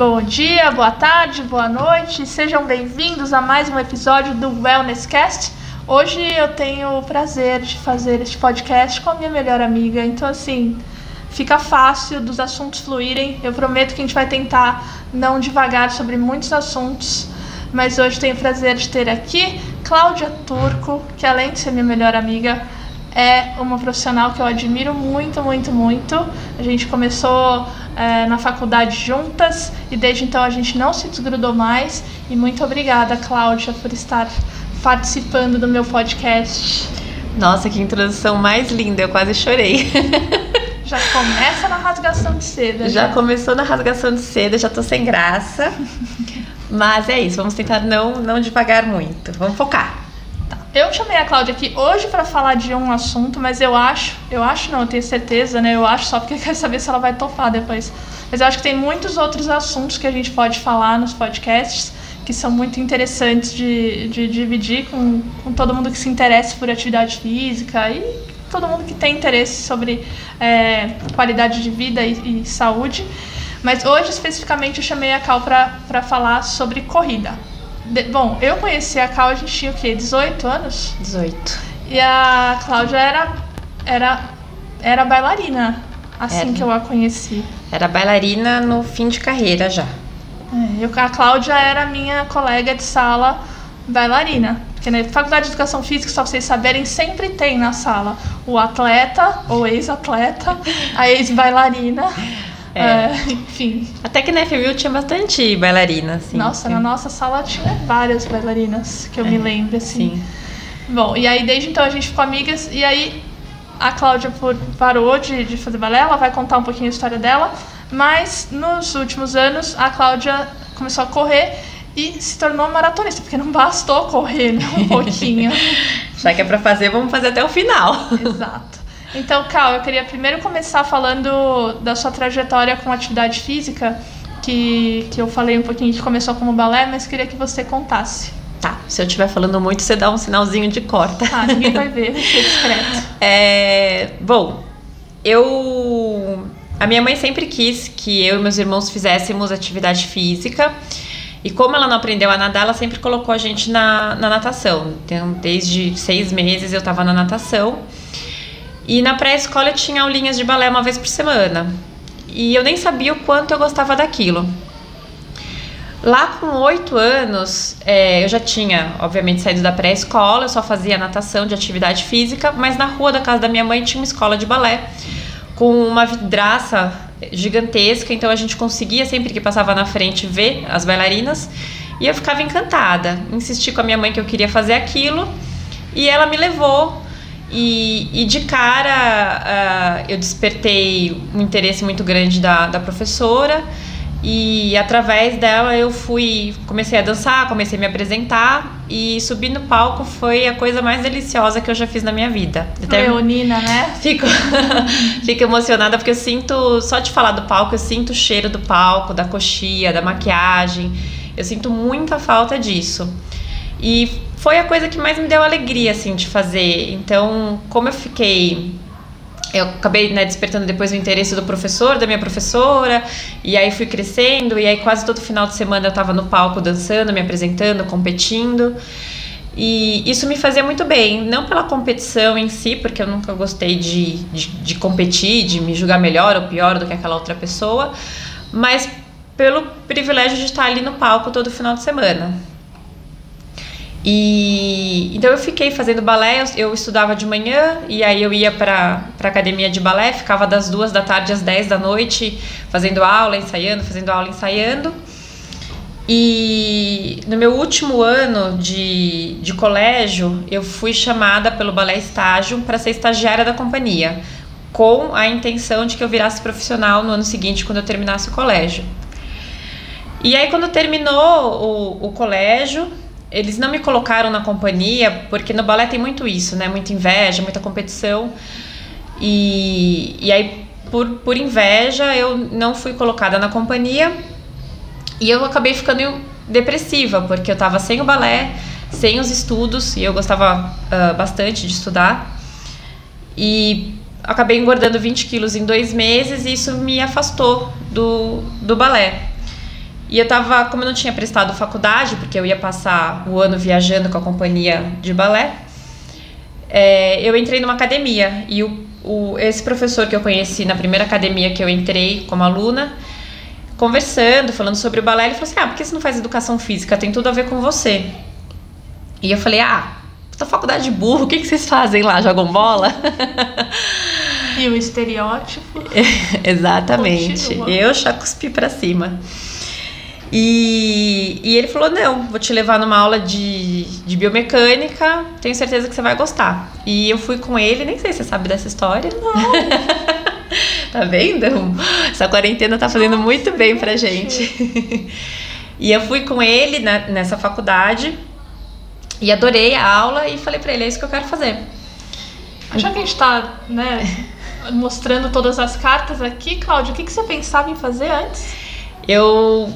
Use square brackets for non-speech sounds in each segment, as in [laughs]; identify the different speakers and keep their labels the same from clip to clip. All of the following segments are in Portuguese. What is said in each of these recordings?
Speaker 1: Bom dia, boa tarde, boa noite, sejam bem-vindos a mais um episódio do Wellness Cast. Hoje eu tenho o prazer de fazer este podcast com a minha melhor amiga, então assim, fica fácil dos assuntos fluírem. Eu prometo que a gente vai tentar não devagar sobre muitos assuntos, mas hoje tenho o prazer de ter aqui Cláudia Turco, que além de ser minha melhor amiga, é uma profissional que eu admiro muito, muito, muito. A gente começou é, na faculdade juntas e desde então a gente não se desgrudou mais. E muito obrigada, Cláudia, por estar participando do meu podcast.
Speaker 2: Nossa, que introdução mais linda, eu quase chorei. [laughs]
Speaker 1: Já começa na rasgação de seda.
Speaker 2: Já, já começou na rasgação de seda, já tô sem graça. [laughs] Mas é isso, vamos tentar não, não devagar muito. Vamos focar.
Speaker 1: Eu chamei a Cláudia aqui hoje para falar de um assunto, mas eu acho, eu acho não, eu tenho certeza, né? Eu acho só porque quero saber se ela vai topar depois. Mas eu acho que tem muitos outros assuntos que a gente pode falar nos podcasts que são muito interessantes de, de dividir com, com todo mundo que se interessa por atividade física e todo mundo que tem interesse sobre é, qualidade de vida e, e, saúde. Mas hoje, especificamente, eu chamei a Cal para falar sobre corrida. De, bom, eu conheci a Cal, a gente tinha o quê? 18 anos?
Speaker 2: 18.
Speaker 1: E a Cláudia era, era, era bailarina, assim era. que eu a conheci.
Speaker 2: Era bailarina no fim de carreira já.
Speaker 1: É, eu, a Cláudia era minha colega de sala bailarina. Porque na Faculdade de Educação Física, só vocês saberem, sempre tem na sala o atleta ou ex-atleta, a ex-bailarina. [laughs] É. É, enfim.
Speaker 2: Até que na FMU tinha bastante bailarina, assim.
Speaker 1: Nossa, na nossa sala tinha várias bailarinas, que eu é, me lembro, assim. Sim. Bom, e aí desde então a gente ficou amigas, e aí a Cláudia parou de, de fazer balé, ela vai contar um pouquinho a história dela. Mas nos últimos anos a Cláudia começou a correr e se tornou maratonista, porque não bastou correr né, um [laughs] pouquinho.
Speaker 2: Já que é para fazer, vamos fazer até o final.
Speaker 1: Exato. Então, Cal, eu queria primeiro começar falando da sua trajetória com atividade física, que, que eu falei um pouquinho que começou como balé, mas queria que você contasse.
Speaker 2: Tá, se eu estiver falando muito, você dá um sinalzinho de corta.
Speaker 1: Ah, ninguém vai ver, [laughs] vai ser discreto.
Speaker 2: É, bom, eu a minha mãe sempre quis que eu e meus irmãos fizéssemos atividade física. E como ela não aprendeu a nadar, ela sempre colocou a gente na, na natação. Então, desde seis meses eu estava na natação. E na pré-escola eu tinha aulinhas de balé uma vez por semana. E eu nem sabia o quanto eu gostava daquilo. Lá com oito anos, é, eu já tinha, obviamente, saído da pré-escola, eu só fazia natação de atividade física, mas na rua da casa da minha mãe tinha uma escola de balé com uma vidraça gigantesca, então a gente conseguia sempre que passava na frente ver as bailarinas e eu ficava encantada. Insisti com a minha mãe que eu queria fazer aquilo e ela me levou. E, e de cara uh, eu despertei um interesse muito grande da, da professora e através dela eu fui, comecei a dançar, comecei a me apresentar e subir no palco foi a coisa mais deliciosa que eu já fiz na minha vida.
Speaker 1: Até Leonina, né?
Speaker 2: Fico, [laughs] fico emocionada porque eu sinto, só de falar do palco, eu sinto o cheiro do palco, da coxia, da maquiagem. Eu sinto muita falta disso. E foi a coisa que mais me deu alegria, assim, de fazer. Então, como eu fiquei eu acabei né, despertando depois o interesse do professor, da minha professora, e aí fui crescendo, e aí quase todo final de semana eu estava no palco dançando, me apresentando, competindo. E isso me fazia muito bem, não pela competição em si, porque eu nunca gostei de, de, de competir, de me julgar melhor ou pior do que aquela outra pessoa, mas pelo privilégio de estar ali no palco todo final de semana. E então eu fiquei fazendo balé, eu, estudava de manhã e aí eu ia para a academia de balé, ficava das duas da tarde às 10 da noite fazendo aula, ensaiando, fazendo aula, ensaiando. E no meu último ano de, de colégio, eu fui chamada pelo balé estágio para ser estagiária da companhia, com a intenção de que eu virasse profissional no ano seguinte, quando eu terminasse o colégio. E aí, quando terminou o, o colégio, eles não me colocaram na companhia, porque no balé tem muito isso, né? Muita inveja, muita competição. E, e aí, por, por inveja, eu não fui colocada na companhia e eu acabei ficando depressiva, porque eu tava sem o balé, sem os estudos, e eu gostava uh, bastante de estudar. E acabei engordando 20 quilos em dois meses e isso me afastou do, do balé. E eu tava, como eu não tinha prestado faculdade, porque eu ia passar o ano viajando com a companhia de balé, é, eu entrei numa academia. E o, o, esse professor que eu conheci na primeira academia que eu entrei como aluna, conversando, falando sobre o balé, ele falou assim: Ah, por que você não faz educação física? Tem tudo a ver com você. E eu falei: Ah, da faculdade de burro, o que, que vocês fazem lá? Jogam bola? [laughs]
Speaker 1: E o estereótipo. [laughs]
Speaker 2: Exatamente.
Speaker 1: Continua.
Speaker 2: Eu já cuspi pra cima. E, e ele falou: Não, vou te levar numa aula de, de biomecânica, tenho certeza que você vai gostar. E eu fui com ele, nem sei se você sabe dessa história.
Speaker 1: Não. [laughs]
Speaker 2: tá vendo? Essa quarentena tá fazendo muito bem pra gente. e eu fui com ele na- nessa faculdade e adorei a aula e falei pra ele: É isso que eu quero fazer.
Speaker 1: Já que a gente tá, né, mostrando todas as cartas aqui, Cláudio, o que, que você pensava em fazer antes?
Speaker 2: Eu,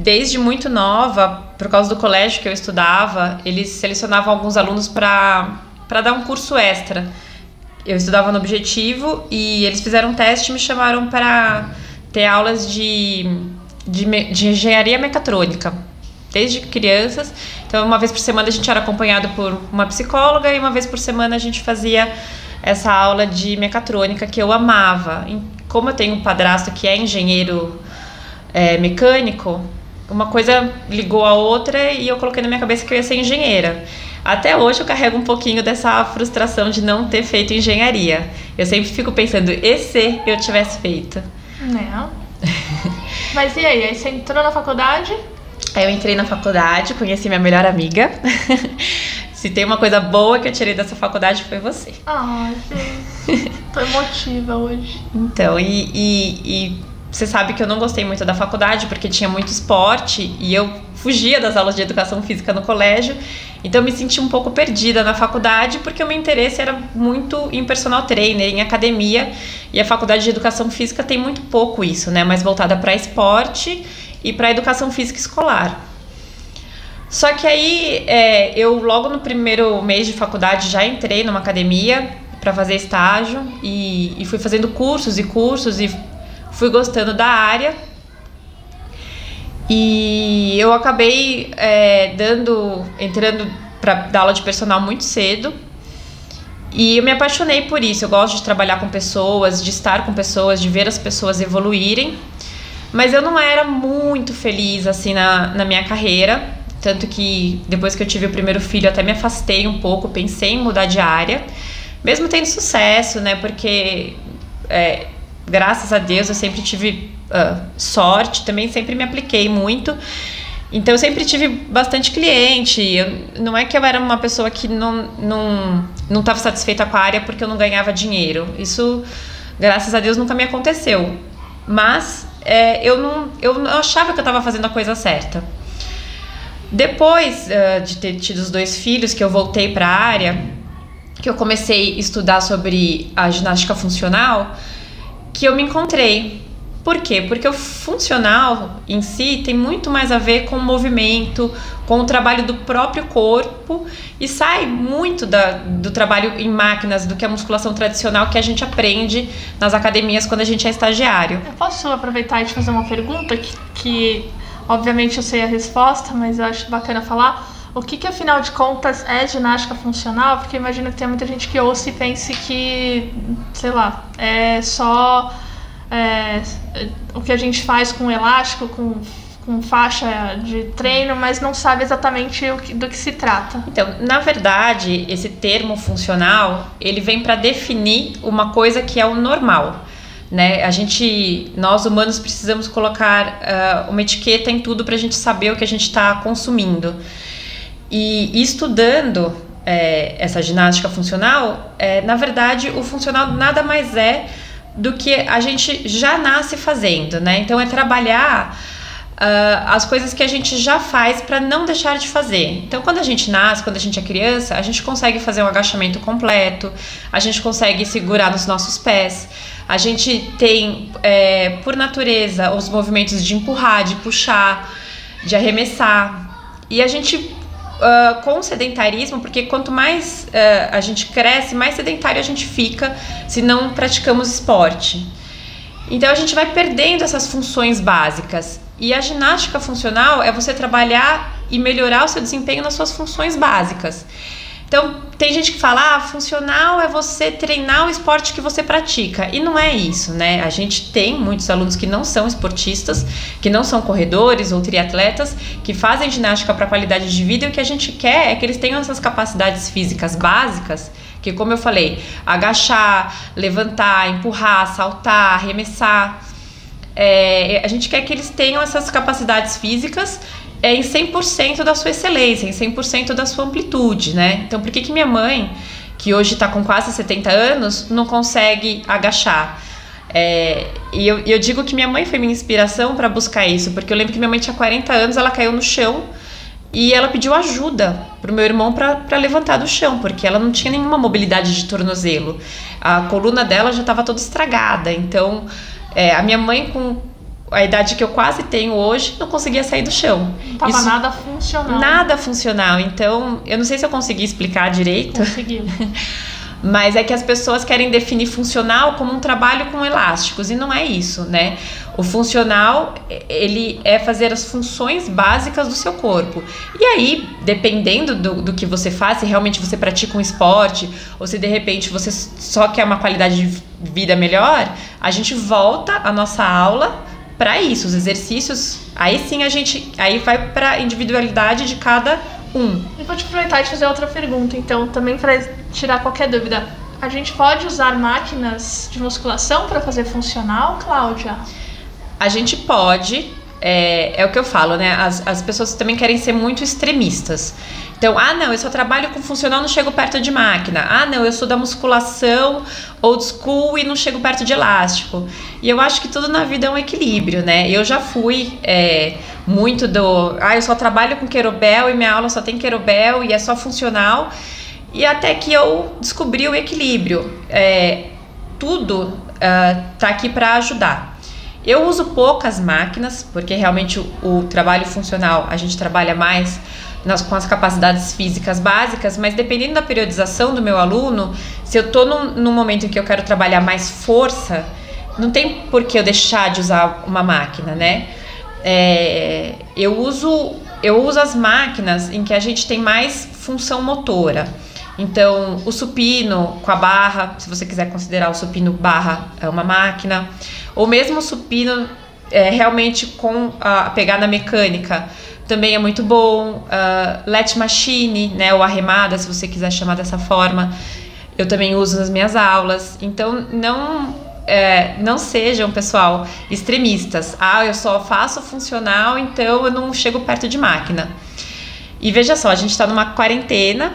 Speaker 2: desde muito nova, por causa do colégio que eu estudava, eles selecionavam alguns alunos para dar um curso extra. Eu estudava no Objetivo e eles fizeram um teste e me chamaram para ter aulas de, de, de engenharia mecatrônica, desde crianças. Então, uma vez por semana a gente era acompanhado por uma psicóloga e uma vez por semana a gente fazia essa aula de mecatrônica que eu amava. Como eu tenho um padrasto que é engenheiro é, mecânico, uma coisa ligou a outra e eu coloquei na minha cabeça que eu ia ser engenheira. Até hoje eu carrego um pouquinho dessa frustração de não ter feito engenharia. Eu sempre fico pensando, e se eu tivesse feito?
Speaker 1: Não. [laughs] Mas e aí? Aí você entrou na faculdade?
Speaker 2: Aí eu entrei na faculdade, conheci minha melhor amiga. [laughs] Se tem uma coisa boa que eu tirei dessa faculdade foi você.
Speaker 1: Ai, gente. Tô [laughs] emotiva hoje.
Speaker 2: Então, e, e, e você sabe que eu não gostei muito da faculdade porque tinha muito esporte e eu fugia das aulas de educação física no colégio. Então, eu me senti um pouco perdida na faculdade porque o meu interesse era muito em personal trainer, em academia. E a faculdade de educação física tem muito pouco isso, né? Mais voltada para esporte e para educação física escolar. Só que aí, é, eu logo no primeiro mês de faculdade já entrei numa academia para fazer estágio e, e fui fazendo cursos e cursos e fui gostando da área. E eu acabei é, dando, entrando para dar aula de personal muito cedo. E eu me apaixonei por isso. Eu gosto de trabalhar com pessoas, de estar com pessoas, de ver as pessoas evoluírem. Mas eu não era muito feliz assim na, na minha carreira. Tanto que depois que eu tive o primeiro filho, até me afastei um pouco, pensei em mudar de área. Mesmo tendo sucesso, né? Porque é, graças a Deus eu sempre tive ah, sorte, também sempre me apliquei muito. Então eu sempre tive bastante cliente. Eu, não é que eu era uma pessoa que não não não estava satisfeita com a área porque eu não ganhava dinheiro. Isso, graças a Deus, nunca me aconteceu. Mas é, eu não eu achava que eu estava fazendo a coisa certa. Depois ah, de ter tido os dois filhos, que eu voltei para a área, que eu comecei a estudar sobre a ginástica funcional, que eu me encontrei. Por quê? Porque o funcional em si tem muito mais a ver com o movimento, com o trabalho do próprio corpo e sai muito da, do trabalho em máquinas do que a musculação tradicional que a gente aprende nas academias quando a gente é estagiário.
Speaker 1: Eu posso aproveitar e te fazer uma pergunta que, que obviamente eu sei a resposta, mas eu acho bacana falar. O que, que afinal de contas é ginástica funcional? Porque imagino que tem muita gente que ouça e pense que, sei lá, é só é, o que a gente faz com elástico, com, com faixa de treino, mas não sabe exatamente que- do que se trata.
Speaker 2: Então, na verdade, esse termo funcional, ele vem para definir uma coisa que é o normal, né? A gente, nós humanos precisamos colocar ah, uma etiqueta em tudo para a gente saber o que a gente está consumindo. E estudando é, essa ginástica funcional, é, na verdade, o funcional nada mais é do que a gente já nasce fazendo, né? Então, é trabalhar ah, as coisas que a gente já faz para não deixar de fazer. Então, quando a gente nasce, quando a gente é criança, a gente consegue fazer um agachamento completo, a gente consegue segurar nos nossos pés, a gente tem, é, por natureza, os movimentos de empurrar, de puxar, de arremessar. E a gente, ah, com o sedentarismo, porque quanto mais ah, a gente cresce, mais sedentário a gente fica se não praticamos esporte. Então a gente vai perdendo essas funções básicas. E a ginástica funcional é você trabalhar e melhorar o seu desempenho nas suas funções básicas. Então, tem gente que fala, ah, funcional é você treinar o esporte que você pratica. E não é isso, né? A gente tem muitos alunos que não são esportistas, que não são corredores ou triatletas, que fazem ginástica para qualidade de vida e o que a gente quer é que eles tenham essas capacidades físicas básicas, que como eu falei, agachar, levantar, empurrar, saltar, arremessar. É, a gente quer que eles tenham essas capacidades físicas é em 100% da sua excelência, em 100% da sua amplitude, né? Então, por que, que minha mãe, que hoje está com quase 70 anos, não consegue agachar? É, e eu, eu, digo que minha mãe foi minha inspiração para buscar isso, porque eu lembro que minha mãe tinha 40 anos, ela caiu no chão e ela pediu ajuda pro meu irmão para levantar do chão, porque ela não tinha nenhuma mobilidade de tornozelo. A coluna dela já estava toda estragada. Então, é, a minha mãe, com a idade que eu quase tenho hoje, não conseguia sair do chão.
Speaker 1: Não tava Isso, nada funcional.
Speaker 2: Nada funcional. Então, eu não sei se eu consegui explicar direito.
Speaker 1: Conseguiu. [laughs]
Speaker 2: Mas é que as pessoas querem definir funcional como um trabalho com elásticos e não é isso, né? O funcional, ele é fazer as funções básicas do seu corpo. E aí, dependendo do, do que você faz, se realmente você pratica um esporte ou se de repente você só quer uma qualidade de vida melhor, a gente volta a nossa aula para isso, os exercícios, aí sim a gente, aí vai para individualidade de cada um.
Speaker 1: E vou te aproveitar e fazer outra pergunta, então, também para tirar qualquer dúvida. A gente pode usar máquinas de musculação para fazer funcional, Cláudia?
Speaker 2: A gente pode, é, é o que eu falo, né? As, as pessoas também querem ser muito extremistas. Então, ah, não, eu só trabalho com funcional, não chego perto de máquina. Ah, não, eu sou da musculação old school e não chego perto de elástico. E eu acho que tudo na vida é um equilíbrio, né? Eu já fui é, muito do. Ah, eu só trabalho com querobel e minha aula só tem querobel e é só funcional. E até que eu descobri o equilíbrio. É, tudo uh, tá aqui para ajudar. Eu uso poucas máquinas, porque realmente o, o trabalho funcional a gente trabalha mais nas, com as capacidades físicas básicas, mas dependendo da periodização do meu aluno, se eu estou num, num momento em que eu quero trabalhar mais força, não tem por que eu deixar de usar uma máquina, né? É, eu uso eu uso as máquinas em que a gente tem mais função motora. Então, o supino com a barra, se você quiser considerar o supino barra é uma máquina, ou mesmo o supino é, realmente com a pegada mecânica, também é muito bom. Uh, let machine, né, ou arremada, se você quiser chamar dessa forma, eu também uso nas minhas aulas. Então, não é, não sejam, pessoal, extremistas. Ah, eu só faço funcional, então eu não chego perto de máquina. E veja só, a gente está numa quarentena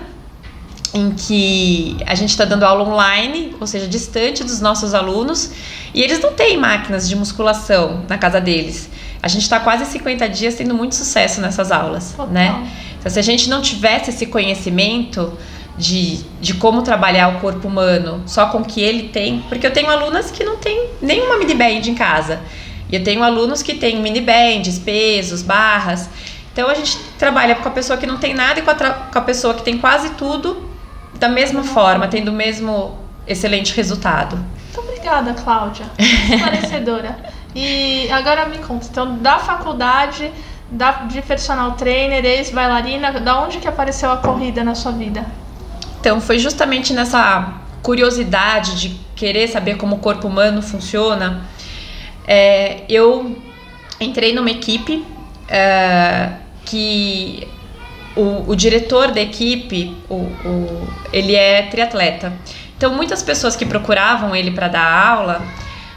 Speaker 2: em que a gente está dando aula online, ou seja, distante dos nossos alunos, e eles não têm máquinas de musculação na casa deles. A gente está quase 50 dias tendo muito sucesso nessas aulas, Total. né? Então, se a gente não tivesse esse conhecimento de, de como trabalhar o corpo humano só com o que ele tem, porque eu tenho alunas que não têm nenhuma mini band em casa. E eu tenho alunos que têm mini bands, pesos, barras. Então a gente trabalha com a pessoa que não tem nada e com a, com a pessoa que tem quase tudo da mesma forma, tendo o mesmo excelente resultado.
Speaker 1: Muito obrigada, Cláudia. Esclarecedora. [laughs] E agora me conta, então, da faculdade, da, de personal trainer, ex-bailarina, da onde que apareceu a corrida na sua vida?
Speaker 2: Então, foi justamente nessa curiosidade de querer saber como o corpo humano funciona, é, eu entrei numa equipe é, que o, o, diretor da equipe, o, o, ele é triatleta. Então, muitas pessoas que procuravam ele para dar aula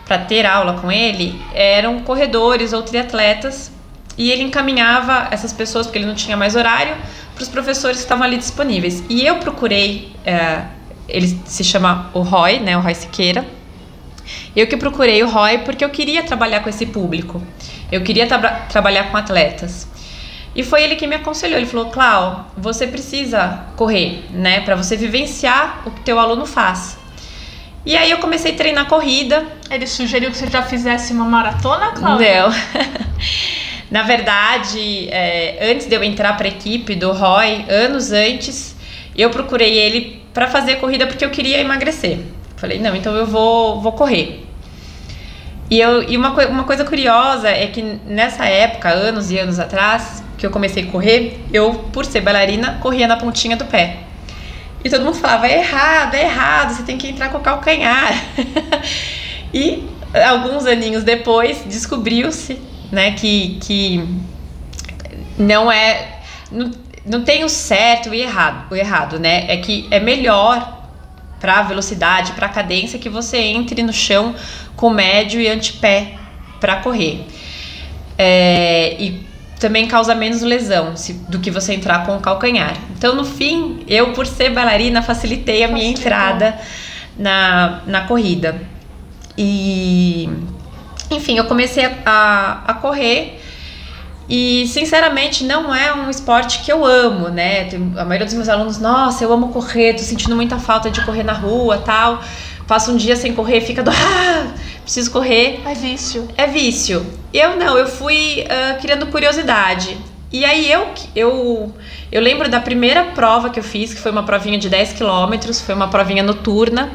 Speaker 2: para ter aula com ele eram corredores ou triatletas e ele encaminhava essas pessoas, porque ele não tinha mais horário, para os professores que estavam ali disponíveis. E eu procurei, é, ele se chama o Roy, né, o Roy Siqueira. Eu que procurei o Roy porque eu queria trabalhar com esse público. Eu queria tra trabalhar com atletas. E foi ele que me aconselhou. Ele falou: "Clau, você precisa correr, né, para você vivenciar o que teu aluno faz". E aí eu comecei a treinar corrida.
Speaker 1: Ele sugeriu que você já fizesse uma maratona, Cláudia?
Speaker 2: Não. [laughs] Na verdade, é, antes de eu entrar para a equipe do Roy, anos antes, eu procurei ele para fazer corrida porque eu queria emagrecer. Falei, não, então eu vou, vou correr. E, eu, e uma, uma coisa curiosa é que nessa época, anos e anos atrás, que eu comecei a correr, eu, por ser bailarina, corria na pontinha do pé. E todo mundo falava, é errado, é errado, você tem que entrar com o calcanhar. [laughs] e alguns aninhos depois, descobriu-se, né, que, que não é... Não, não tem o certo e errado, o errado, né? É que é melhor para velocidade, para cadência que você entre no chão com médio e antepé para correr. É, e também causa menos lesão se, do que você entrar com o calcanhar. Então, no fim, eu, por ser bailarina, facilitei a minha entrada na, na corrida. E, enfim, eu comecei a, a, correr e, sinceramente, não é um esporte que eu amo, né? A maioria dos meus alunos, nossa, eu amo correr, tô sentindo muita falta de correr na rua tal. Passa um dia sem correr, fica do. [laughs] Ah, preciso correr.
Speaker 1: É vício.
Speaker 2: É vício. Eu não, eu fui uh, criando curiosidade. E aí eu, eu, eu lembro da primeira prova que eu fiz, que foi uma provinha de 10 quilômetros, foi uma provinha noturna.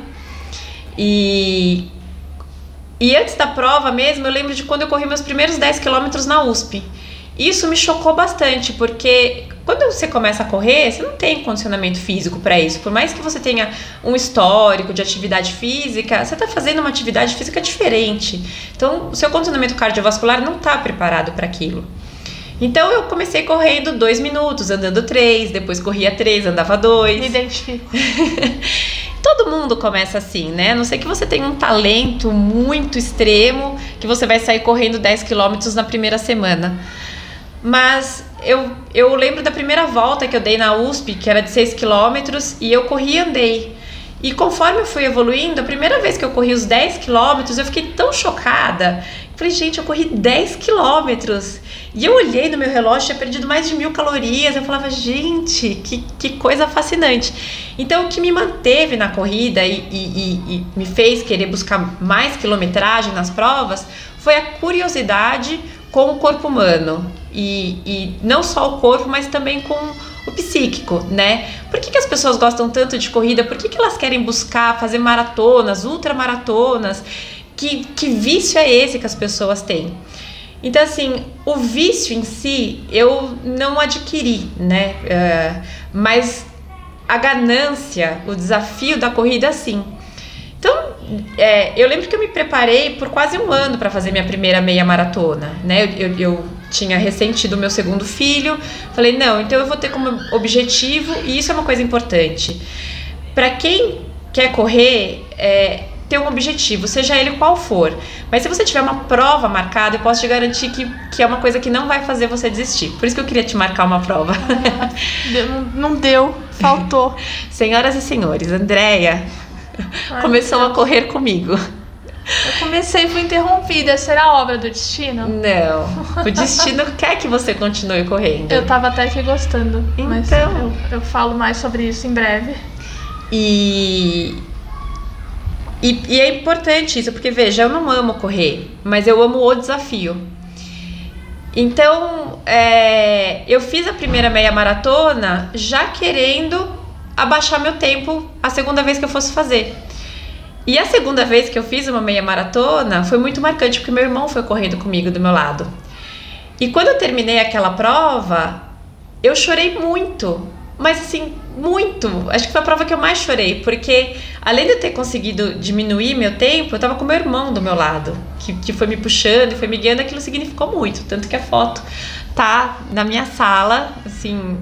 Speaker 2: E, e antes da prova mesmo, eu lembro de quando eu corri meus primeiros 10 quilômetros na USP. Isso me chocou bastante, porque quando você começa a correr, você não tem condicionamento físico para isso. Por mais que você tenha um histórico de atividade física, você está fazendo uma atividade física diferente. Então, o seu condicionamento cardiovascular não está preparado para aquilo. Então, eu comecei correndo dois minutos, andando três, depois corria três, andava dois.
Speaker 1: Me identifico. [laughs]
Speaker 2: Todo mundo começa assim, né? A não sei que você tenha um talento muito extremo que você vai sair correndo 10 quilômetros na primeira semana. Mas eu, eu lembro da primeira volta que eu dei na USP, que era de 6 quilômetros, e eu corri e andei. E conforme eu fui evoluindo, a primeira vez que eu corri os 10 quilômetros, eu fiquei tão chocada. Falei, gente, eu corri 10 quilômetros. E eu olhei no meu relógio, tinha perdido mais de mil calorias. Eu falava, gente, que, que coisa fascinante. Então, o que me manteve na corrida e, e, e, e me fez querer buscar mais quilometragem nas provas foi a curiosidade com o corpo humano. E, e não só o corpo, mas também com o psíquico, né? Por que, que as pessoas gostam tanto de corrida? Por que, que elas querem buscar fazer maratonas, ultramaratonas? Que, que vício é esse que as pessoas têm? Então, assim, o vício em si eu não adquiri, né? Uh, mas a ganância, o desafio da corrida, sim. Então, é, eu lembro que eu me preparei por quase um ano para fazer minha primeira meia maratona, né? Eu, eu tinha ressentido o meu segundo filho, falei, não, então eu vou ter como objetivo, e isso é uma coisa importante. Para quem quer correr, é, ter um objetivo, seja ele qual for. Mas se você tiver uma prova marcada, eu posso te garantir que, que é uma coisa que não vai fazer você desistir. Por isso que eu queria te marcar uma prova. [laughs]
Speaker 1: Não deu, faltou. [laughs]
Speaker 2: Senhoras e senhores, Andréia começou a correr comigo.
Speaker 1: Eu comecei e fui interrompida. Será obra do destino?
Speaker 2: Não. O destino [laughs] quer que você continue correndo.
Speaker 1: Eu tava até aqui gostando. Então. Mas eu, eu falo mais sobre isso em breve.
Speaker 2: E, e, e, é importante isso, porque veja, eu não amo correr, mas eu amo o desafio. Então, é, eu fiz a primeira meia maratona já querendo abaixar meu tempo a segunda vez que eu fosse fazer. E a segunda vez que eu fiz uma meia maratona foi muito marcante, porque meu irmão foi correndo comigo do meu lado. E quando eu terminei aquela prova, eu chorei muito, mas assim, muito. Acho que foi a prova que eu mais chorei, porque além de eu ter conseguido diminuir meu tempo, eu tava com meu irmão do meu lado, que, que foi me puxando e foi me guiando, aquilo significou muito. Tanto que a foto tá na minha sala, assim,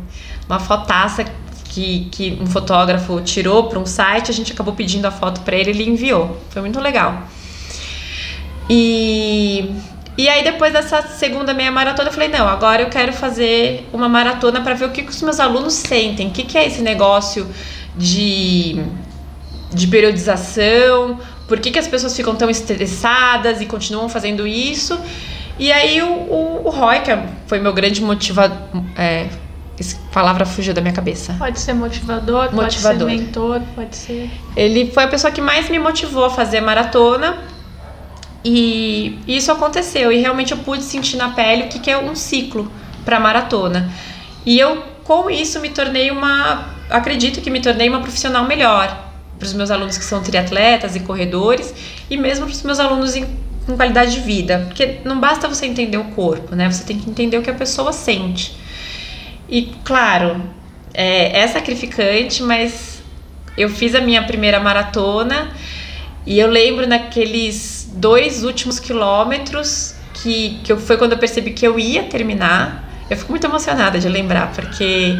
Speaker 2: uma fotaça que, que um fotógrafo tirou para um site, a gente acabou pedindo a foto para ele, ele enviou. Foi muito legal. E, e aí depois dessa segunda meia maratona eu falei, não, agora eu quero fazer uma maratona para ver o que, que os meus alunos sentem, o que, que é esse negócio de, de periodização, por que, que as pessoas ficam tão estressadas e continuam fazendo isso. E aí o, o, o Roy, que foi meu grande motivador, é, essa palavra fugiu da minha cabeça.
Speaker 1: Pode ser motivador, motivador, pode ser mentor, pode ser.
Speaker 2: Ele foi a pessoa que mais me motivou a fazer maratona. E isso aconteceu. E realmente eu pude sentir na pele o que, que é um ciclo para maratona. E eu, com isso, me tornei uma. Acredito que me tornei uma profissional melhor. Para os meus alunos que são triatletas e corredores. E mesmo para os meus alunos em com qualidade de vida. Porque não basta você entender o corpo, né? Você tem que entender o que a pessoa sente. E, claro, é, é sacrificante, mas eu fiz a minha primeira maratona e eu lembro naqueles dois últimos quilômetros que, que eu, foi quando eu percebi que eu ia terminar. Eu fico muito emocionada de lembrar, porque,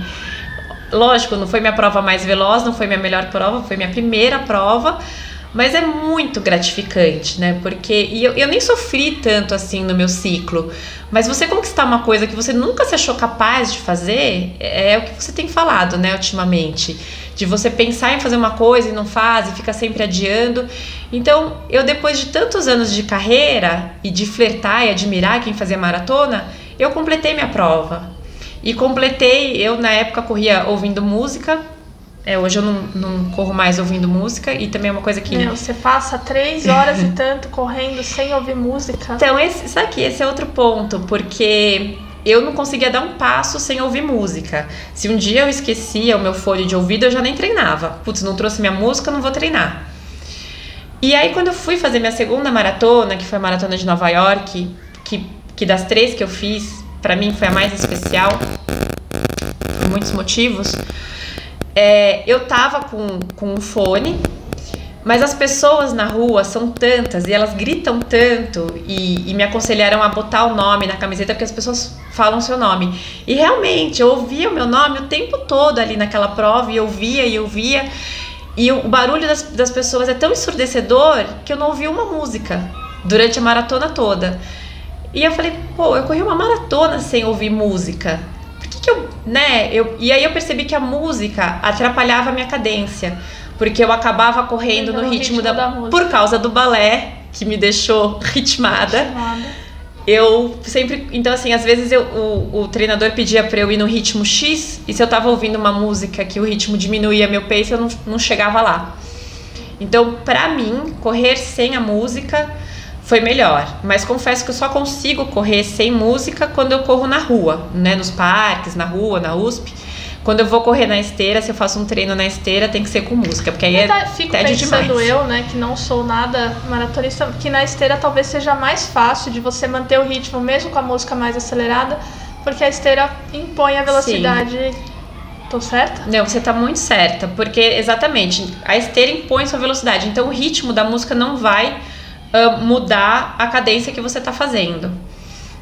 Speaker 2: lógico, não foi minha prova mais veloz, não foi minha melhor prova, foi minha primeira prova, mas é muito gratificante, né? Porque e eu, eu nem sofri tanto assim no meu ciclo. Mas você conquistar uma coisa que você nunca se achou capaz de fazer, é, é o que você tem falado, né, ultimamente. De você pensar em fazer uma coisa e não faz, e fica sempre adiando. Então, eu depois de tantos anos de carreira e de flertar e admirar quem fazia maratona, eu completei minha prova. E completei, eu na época corria ouvindo música, é, hoje eu não, não corro mais ouvindo música e também é uma coisa que.
Speaker 1: Meu, você passa três horas e [laughs] tanto correndo sem ouvir música.
Speaker 2: Então, esse, sabe que esse é outro ponto, porque eu não conseguia dar um passo sem ouvir música. Se um dia eu esquecia o meu fone de ouvido, eu já nem treinava. Putz, não trouxe minha música, não vou treinar. E aí, quando eu fui fazer minha segunda maratona, que foi a maratona de Nova York, que, que das três que eu fiz, para mim foi a mais especial, por muitos motivos é, eu tava com, com um fone, mas as pessoas na rua são tantas e elas gritam tanto e, e, me aconselharam a botar o nome na camiseta porque as pessoas falam seu nome. E realmente, eu ouvia o meu nome o tempo todo ali naquela prova e eu via e eu via. E o barulho das, das pessoas é tão ensurdecedor que eu não ouvi uma música durante a maratona toda. E eu falei, pô, eu corri uma maratona sem ouvir música né? Eu, e aí eu percebi que a música atrapalhava a minha cadência, porque eu acabava correndo no, no ritmo, ritmo da, da por causa do balé que me deixou ritmada. ritmada. Eu sempre, então assim, às vezes eu, o, o treinador pedia para eu ir no ritmo X e se eu tava ouvindo uma música que o ritmo diminuía meu pace, eu não, não chegava lá. Então, para mim, correr sem a música foi melhor. Mas confesso que eu só consigo correr sem música quando eu corro na rua, né? Nos parques, na rua, na USP. Quando eu vou correr na esteira, se eu faço um treino na esteira, tem que ser com música, porque aí é
Speaker 1: tá, fico
Speaker 2: tédio
Speaker 1: pensando
Speaker 2: demais.
Speaker 1: eu, né, que não sou nada maratonista, que na esteira talvez seja mais fácil de você manter o ritmo mesmo com a música mais acelerada, porque a esteira impõe a velocidade. Sim. Tô certa?
Speaker 2: Não, você tá muito certa, porque exatamente, a esteira impõe sua velocidade, então o ritmo da música não vai uh, mudar a cadência que você tá fazendo.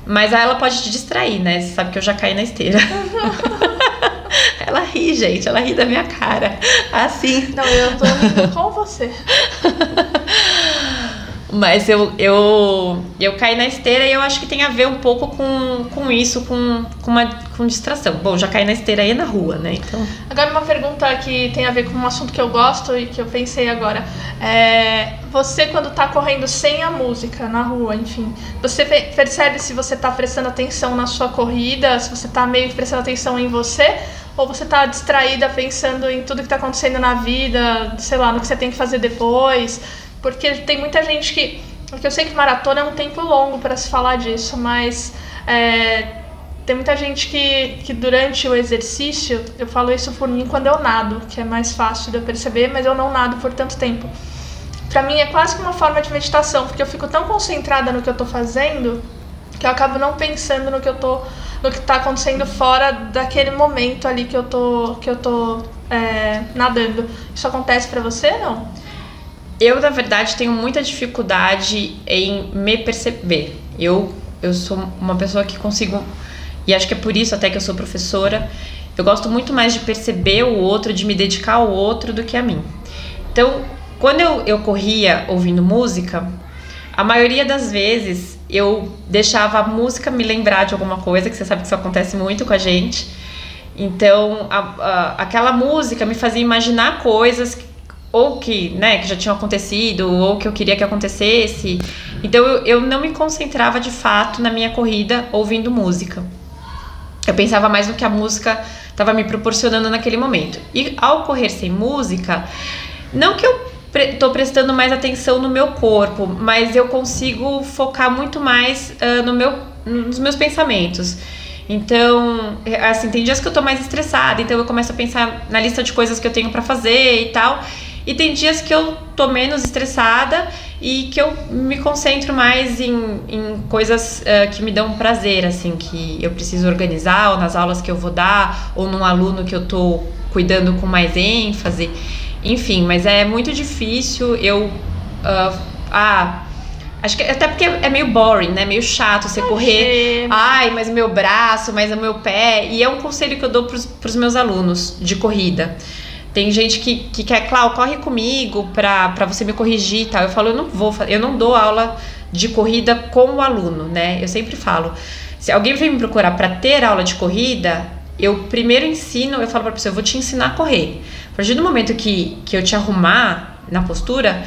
Speaker 2: Mas aí ela pode te distrair, né? Você sabe que eu já caí na esteira. [laughs] ela ri, gente, ela ri da minha cara. Assim.
Speaker 1: Não, eu tô com você. [laughs]
Speaker 2: Mas eu, eu, eu caí na esteira e eu acho que tem a ver um pouco com, com isso, com, com uma com distração. Bom, já caí na esteira aí na rua, né? Então.
Speaker 1: Agora uma pergunta que tem a ver com um assunto que eu gosto e que eu pensei agora. É, você quando tá correndo sem a música na rua, enfim, você percebe se você tá prestando atenção na sua corrida, se você tá meio que prestando atenção em você, ou você tá distraída pensando em tudo que tá acontecendo na vida, sei lá, no que você tem que fazer depois porque tem muita gente que. Porque eu sei que maratona é um tempo longo para se falar disso, mas é, tem muita gente que, que durante o exercício, eu falo isso por mim quando eu nado, que é mais fácil de eu perceber, mas eu não nado por tanto tempo. Para mim é quase que uma forma de meditação, porque eu fico tão concentrada no que eu tô fazendo que eu acabo não pensando no que eu tô no que tá acontecendo fora daquele momento ali que eu tô que eu tô é, nadando. Isso acontece para você não?
Speaker 2: Eu, na verdade, tenho muita dificuldade em me perceber. Eu, eu sou uma pessoa que consigo, e acho que é por isso até que eu sou professora, eu gosto muito mais de perceber o outro, de me dedicar ao outro do que a mim. Então, quando eu, eu corria ouvindo música, a maioria das vezes eu deixava a música me lembrar de alguma coisa, que você sabe que isso acontece muito com a gente. Então, a, a, aquela música me fazia imaginar coisas ou que, né, que já tinham acontecido, ou que eu queria que acontecesse. Então eu, eu não me concentrava de fato na minha corrida ouvindo música. Eu pensava mais no que a música estava me proporcionando naquele momento. E ao correr sem música, não que eu estou pre prestando mais atenção no meu corpo, mas eu consigo focar muito mais uh, no meu, nos meus pensamentos. Então, assim, tem dias que eu tô mais estressada, então eu começo a pensar na lista de coisas que eu tenho para fazer e tal. E tem dias que eu tô menos estressada e que eu me concentro mais em, em coisas uh, que me dão prazer, assim, que eu preciso organizar, ou nas aulas que eu vou dar, ou num aluno que eu tô cuidando com mais ênfase. Enfim, mas é muito difícil eu. Uh, ah, Acho que até porque é meio boring, né? Meio chato você correr. Ai, mas o meu braço, mas o meu pé. E é um conselho que eu dou pros, pros meus alunos de corrida. Tem gente que, que quer, Clau, corre comigo pra, pra você me corrigir e tal. Eu falo, eu não vou, eu não dou aula de corrida com o aluno, né? Eu sempre falo, se alguém vem me procurar para ter aula de corrida, eu primeiro ensino, eu falo pra pessoa, eu vou te ensinar a correr. A partir do momento que, que eu te arrumar na postura,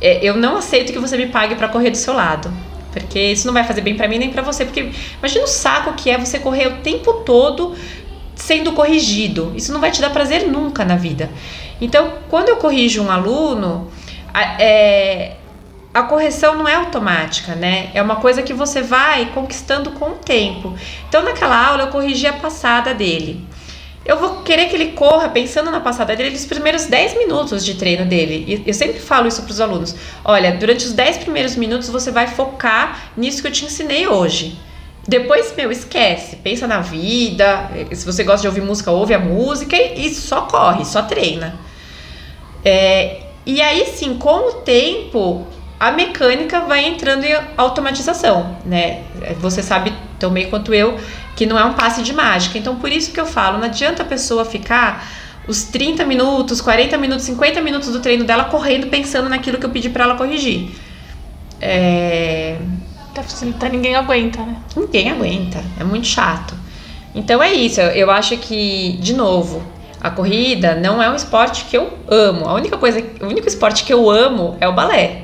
Speaker 2: é, eu não aceito que você me pague para correr do seu lado. Porque isso não vai fazer bem para mim nem para você. Porque imagina o saco que é você correr o tempo todo sendo corrigido. Isso não vai te dar prazer nunca na vida. Então, quando eu corrijo um aluno, a, é, a correção não é automática, né? É uma coisa que você vai conquistando com o tempo. Então, naquela aula, eu corrigi a passada dele eu vou querer que ele corra pensando na passada dele os primeiros 10 minutos de treino dele. E eu sempre falo isso para os alunos. Olha, durante os 10 primeiros minutos você vai focar nisso que eu te ensinei hoje. Depois, meu, esquece. Pensa na vida. Se você gosta de ouvir música, ouve a música e, só corre, só treina. É, e aí sim, com o tempo, a mecânica vai entrando em automatização, né? Você sabe tão bem quanto eu que não é um passe de mágica. Então, por isso que eu falo, não adianta a pessoa ficar os 30 minutos, 40 minutos, 50 minutos do treino dela correndo pensando naquilo que eu pedi para ela corrigir. É...
Speaker 1: Facilitar, ninguém aguenta, né?
Speaker 2: Ninguém aguenta, é muito chato. Então é isso, eu acho que, de novo, a corrida não é um esporte que eu amo. A única coisa, o único esporte que eu amo é o balé.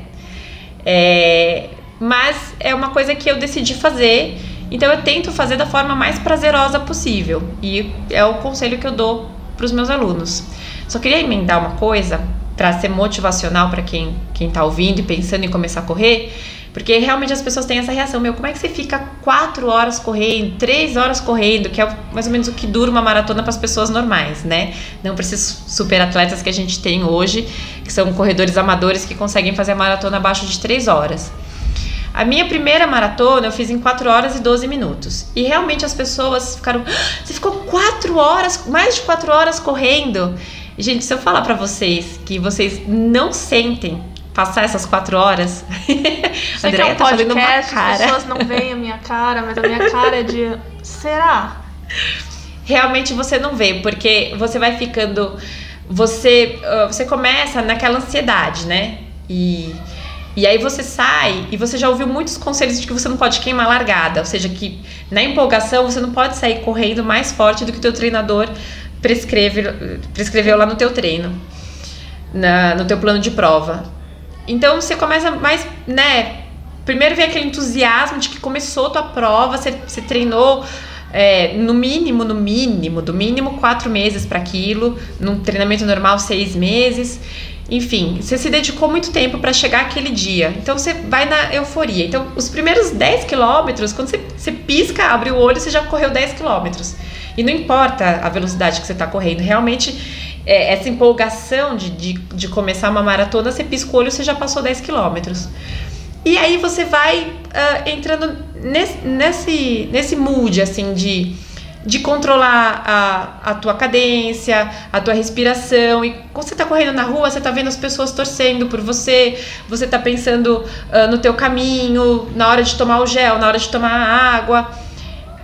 Speaker 2: É, mas é uma coisa que eu decidi fazer então eu tento fazer da forma mais prazerosa possível e é o conselho que eu dou para os meus alunos. Só queria emendar uma coisa para ser motivacional para quem quem está ouvindo e pensando em começar a correr, porque realmente as pessoas têm essa reação, meu, como é que você fica quatro horas correndo, três horas correndo, que é mais ou menos o que dura uma maratona para as pessoas normais, né? Não para esses super atletas que a gente tem hoje, que são corredores amadores que conseguem fazer a maratona abaixo de três horas. A minha primeira maratona eu fiz em 4 horas e 12 minutos. E realmente as pessoas ficaram. Ah, você ficou 4 horas, mais de 4 horas correndo. Gente, se eu falar para vocês que vocês não sentem passar essas 4 horas.
Speaker 1: Sei Andréia é um tá cara. As pessoas não veem a minha cara, mas a minha cara é de. Será?
Speaker 2: Realmente você não vê, porque você vai ficando. Você, ah, você começa naquela ansiedade, né? E e aí você sai e você já ouviu muitos conselhos de que você não pode queimar largada, ou seja, que na empolgação você não pode sair correndo mais forte do que o teu treinador prescreve, prescreveu lá no teu treino, na, no teu plano de prova. Então você começa mais, né? Primeiro vem aquele entusiasmo de que começou tua prova, você, você treinou é, no mínimo, no mínimo, do mínimo quatro meses para aquilo, num treinamento normal seis meses. Enfim, você se dedicou muito tempo para chegar aquele dia. Então você vai na euforia. Então, os primeiros 10 quilômetros, quando você, você pisca, abre o olho, você já correu 10 quilômetros. E não importa a velocidade que você está correndo, realmente é, essa empolgação de, de, de, começar uma maratona, você pisca o olho, você já passou 10 quilômetros. E aí você vai uh, entrando nesse, nesse, nesse mood, assim, de de controlar a, a tua cadência, a tua respiração. E quando você tá correndo na rua, você tá vendo as pessoas torcendo por você, você tá pensando uh, no teu caminho, na hora de tomar o gel, na hora de tomar a água.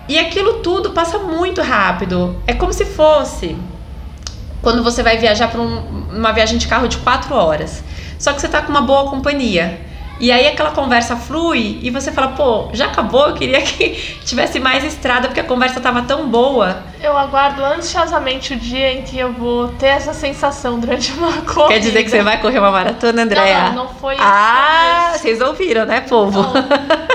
Speaker 2: E aquilo tudo passa muito rápido. É como se fosse quando você vai viajar para um, uma viagem de carro de quatro horas. Só que você tá com uma boa companhia. E aí aquela conversa flui e você fala, pô, já acabou, eu queria que [laughs] tivesse mais estrada porque a conversa tava tão boa.
Speaker 1: Eu aguardo ansiosamente o dia em que eu vou ter essa sensação durante uma [laughs] corrida.
Speaker 2: Quer dizer que você vai correr uma maratona, Andréia?
Speaker 1: Não, não, foi
Speaker 2: Ah, vocês ouviram, né, povo? Não,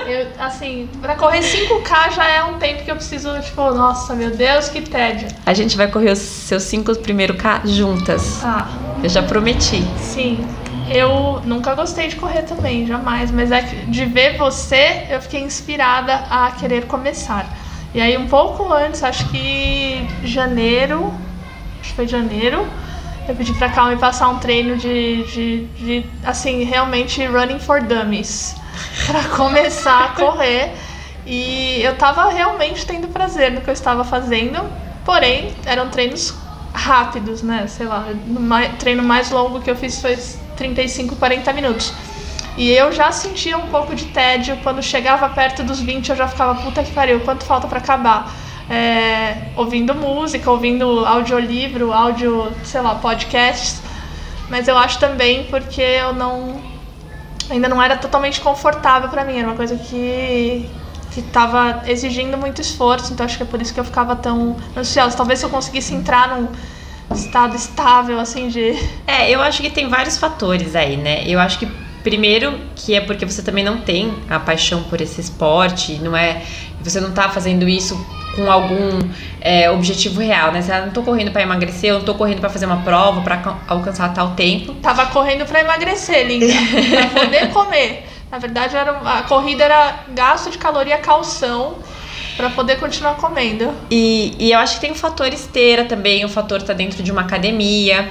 Speaker 1: eu, assim, pra correr 5K já é um tempo que eu preciso, tipo, nossa, meu Deus, que tédio.
Speaker 2: A gente vai correr os seus 5 primeiros K juntas.
Speaker 1: Ah.
Speaker 2: Eu já prometi.
Speaker 1: Sim. Eu nunca gostei de correr também, jamais, mas é de ver você, eu fiquei inspirada a querer começar. E aí um pouco antes, acho que janeiro, acho que foi janeiro, eu pedi pra Cal me passar um treino de, de, de assim, realmente running for dummies. [laughs] Pra começar a correr. E eu tava realmente tendo prazer no que eu estava fazendo. Porém, eram treinos rápidos, né? Sei lá, o treino mais longo que eu fiz foi 35, 40 minutos. E eu já sentia um pouco de tédio. Quando chegava perto dos 20, eu já ficava, puta que pariu, quanto falta para acabar? é, ouvindo música, ouvindo audiolivro, áudio, sei lá, podcasts. Mas eu acho também porque eu não. ainda não era totalmente confortável para mim, era uma coisa que que estava exigindo muito esforço, então acho que é por isso que eu ficava tão ansiosa. Talvez se eu conseguisse entrar num estado estável, assim, de.
Speaker 2: É, eu acho que tem vários fatores aí, né? Eu acho que primeiro que é porque você também não tem a paixão por esse esporte, não é. Você não tá fazendo isso com algum é, objetivo real, né? Você ah, não tô correndo para emagrecer, eu não tô correndo para fazer uma prova, para alcançar tal tempo.
Speaker 1: Tava correndo para emagrecer, linda, para poder [laughs] comer. Na verdade, era, a corrida era gasto de caloria calção para poder continuar comendo.
Speaker 2: E, e eu acho que tem o fator esteira também, o fator tá dentro de uma academia.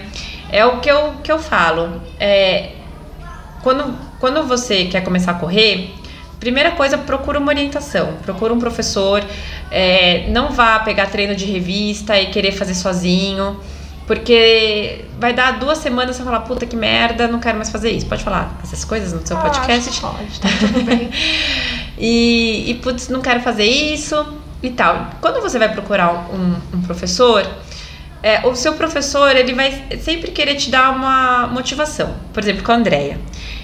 Speaker 2: É o que eu, que eu falo. É, quando, quando você quer começar a correr, primeira coisa, procura uma orientação, procura um professor, é, não vá pegar treino de revista e querer fazer sozinho, porque vai dar duas semanas e você falar, puta que merda, não quero mais fazer isso. Pode falar essas coisas no seu
Speaker 1: ah,
Speaker 2: podcast?
Speaker 1: pode, tá tudo bem. [laughs]
Speaker 2: e, e, putz, não quero fazer isso e tal. Quando você vai procurar um, um professor, é, o seu professor, ele vai sempre querer te dar uma motivação. Por exemplo, com a Andrea.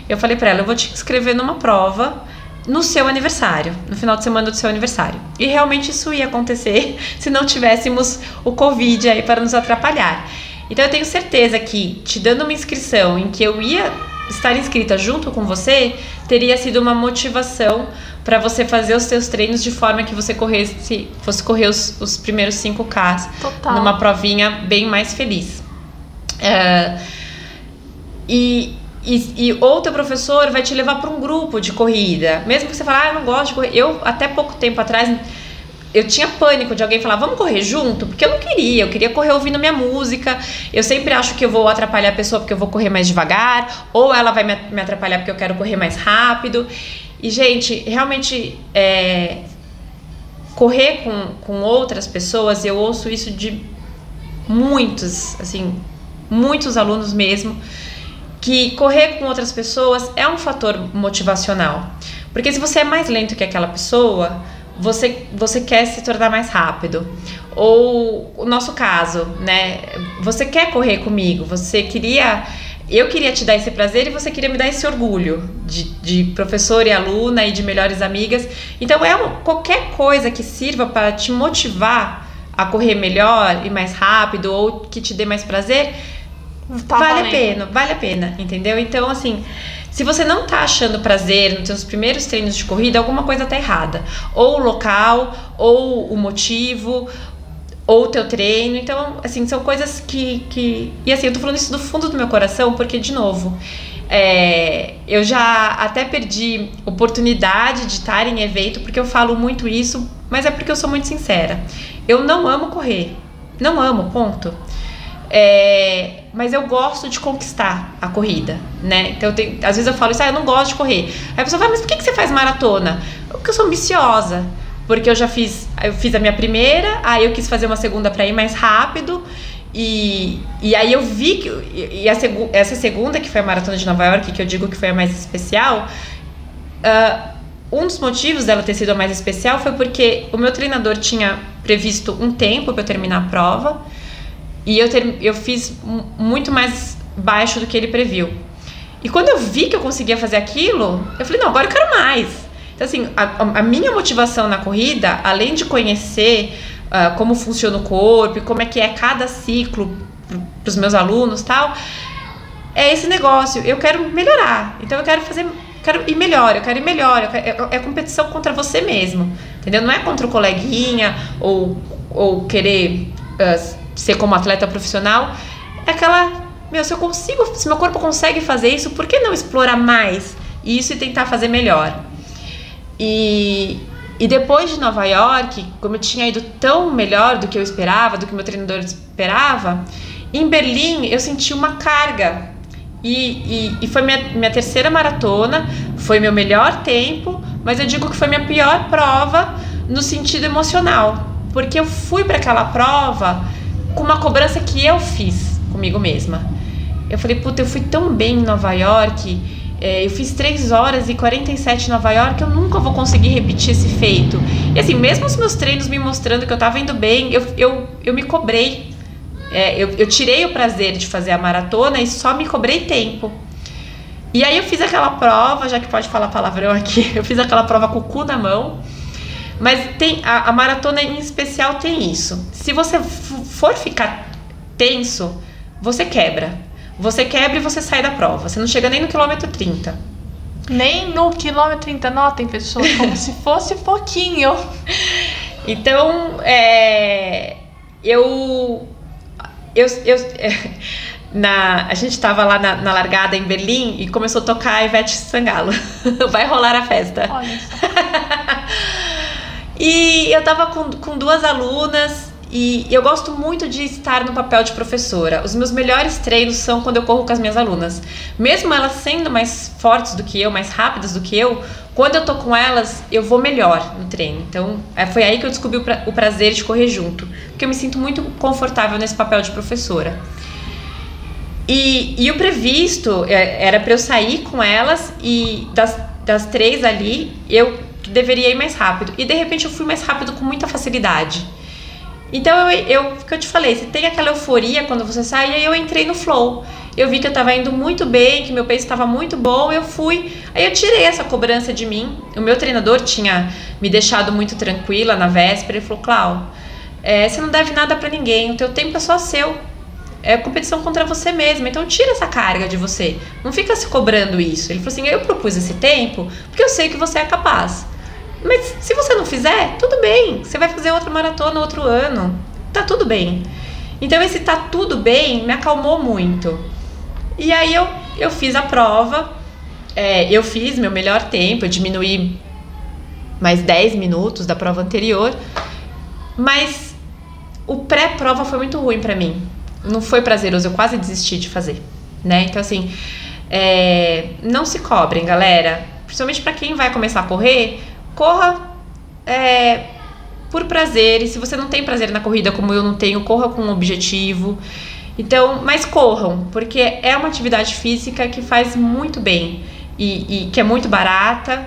Speaker 2: Eu falei para ela, eu vou te inscrever numa prova no seu aniversário, no final de semana do seu aniversário. E realmente isso ia acontecer [laughs] se não tivéssemos o Covid aí para nos atrapalhar. Então eu tenho certeza que te dando uma inscrição em que eu ia estar inscrita junto com você, teria sido uma motivação para você fazer os seus treinos de forma que você corresse, fosse correr os, os primeiros 5K numa provinha bem mais feliz. Uh, e e, e outro professor vai te levar para um grupo de corrida. Mesmo que você fale, ah, eu não gosto de correr. Eu, até pouco tempo atrás, eu tinha pânico de alguém falar, vamos correr junto? Porque eu não queria, eu queria correr ouvindo minha música. Eu sempre acho que eu vou atrapalhar a pessoa porque eu vou correr mais devagar, ou ela vai me atrapalhar porque eu quero correr mais rápido. E, gente, realmente, é, correr com, com outras pessoas, eu ouço isso de muitos, assim, muitos alunos mesmo que correr com outras pessoas é um fator motivacional. Porque se você é mais lento que aquela pessoa, você, você quer se tornar mais rápido. Ou o nosso caso, né? Você quer correr comigo, você queria. Eu queria te dar esse prazer e você queria me dar esse orgulho de, de professora e aluna e de melhores amigas. Então, é um, qualquer coisa que sirva para te motivar a correr melhor e mais rápido ou que te dê mais prazer, Tá vale valendo. a pena, vale a pena, entendeu? Então, assim, se você não tá achando prazer nos seus primeiros treinos de corrida, alguma coisa tá errada. Ou o local, ou o motivo, ou o teu treino. Então, assim, são coisas que, que. E assim, eu tô falando isso do fundo do meu coração, porque, de novo, é, eu já até perdi oportunidade de estar em evento, porque eu falo muito isso, mas é porque eu sou muito sincera. Eu não amo correr. Não amo, ponto. É, mas eu gosto de conquistar a corrida, né? Então, tenho, às vezes eu falo isso, ah, eu não gosto de correr. Aí a pessoa fala, mas por que, que você faz maratona? Porque eu sou ambiciosa. Porque eu já fiz, eu fiz a minha primeira, aí eu quis fazer uma segunda para ir mais rápido. E, e aí eu vi que e a segu, essa segunda, que foi a maratona de Nova York, que eu digo que foi a mais especial, uh, um dos motivos dela ter sido a mais especial foi porque o meu treinador tinha previsto um tempo para eu terminar a prova. E eu, ter, eu fiz muito mais baixo do que ele previu. E quando eu vi que eu conseguia fazer aquilo, eu falei, não, agora eu quero mais. Então, assim, a, a minha motivação na corrida, além de conhecer uh, como funciona o corpo como é que é cada ciclo para os meus alunos tal, é esse negócio. Eu quero melhorar. Então, eu quero fazer, quero ir melhor, eu quero ir melhor. Quero, é, é competição contra você mesmo, entendeu? Não é contra o coleguinha ou, ou querer uh, ser como atleta profissional, é aquela, meu, se eu consigo, se meu corpo consegue fazer isso, por que não explorar mais isso e tentar fazer melhor? E, e depois de Nova York, como eu tinha ido tão melhor do que eu esperava, do que meu treinador esperava, Em Berlim, eu senti uma carga. E, e, e foi minha, minha terceira maratona, foi meu melhor tempo, mas eu digo que foi minha pior prova no sentido emocional. Porque eu fui para aquela prova com uma cobrança que eu fiz comigo mesma. Eu falei, puta, eu fui tão bem em Nova York, é, eu fiz 3 horas e 47 em Nova York, eu nunca vou conseguir repetir esse feito. E assim, mesmo os meus treinos me mostrando que eu tava indo bem, eu, eu, eu me cobrei. É, eu, eu tirei o prazer de fazer a maratona e só me cobrei tempo. E aí eu fiz aquela prova, já que pode falar palavrão aqui, [laughs] eu fiz aquela prova com o cu na mão. Mas tem a, a maratona em especial tem isso. Se você for ficar tenso, você quebra. Você quebra e você sai da prova. Você não chega nem no quilômetro 30.
Speaker 1: Nem no quilômetro 30, notem, pessoas, como [laughs] se fosse pouquinho.
Speaker 2: Então, é, eu, eu, eu [laughs] na, a gente estava lá na, na, largada em Berlim e começou a tocar a Ivete Sangalo. [laughs] Vai rolar a festa.
Speaker 1: Olha só.
Speaker 2: E eu tava com, com duas alunas e eu gosto muito de estar no papel de professora. Os meus melhores treinos são quando eu corro com as minhas alunas. Mesmo elas sendo mais fortes do que eu, mais rápidas do que eu, quando eu tô com elas, eu vou melhor no treino. Então, é, foi aí que eu descobri o prazer de correr junto. Porque eu me sinto muito confortável nesse papel de professora. E, e o previsto é, era para eu sair com elas e das, das três ali, eu deveria ir mais rápido. E de repente eu fui mais rápido com muita facilidade. Então eu, eu, que eu te falei, você tem aquela euforia quando você sai, e aí eu entrei no flow. Eu vi que eu estava indo muito bem, que meu peso estava muito bom, eu fui. Aí eu tirei essa cobrança de mim. O meu treinador tinha me deixado muito tranquila na véspera. Ele falou: Clau, é, você não deve nada para ninguém, o teu tempo é só seu. É competição contra você mesma, então tira essa carga de você. Não fica se cobrando isso. Ele falou assim: eu propus esse tempo porque eu sei que você é capaz. Mas se você não fizer, tudo bem. Você vai fazer outra maratona outro ano. Tá tudo bem. Então esse tá tudo bem me acalmou muito. E aí eu, eu fiz a prova. É, eu fiz meu melhor tempo, eu diminuí mais 10 minutos da prova anterior. Mas o pré-prova foi muito ruim para mim. Não foi prazeroso, eu quase desisti de fazer, né? Então assim, é, não se cobrem, galera. Principalmente para quem vai começar a correr, corra é, por prazer. E se você não tem prazer na corrida, como eu não tenho, corra com um objetivo. Então, mas corram, porque é uma atividade física que faz muito bem e, e que é muito barata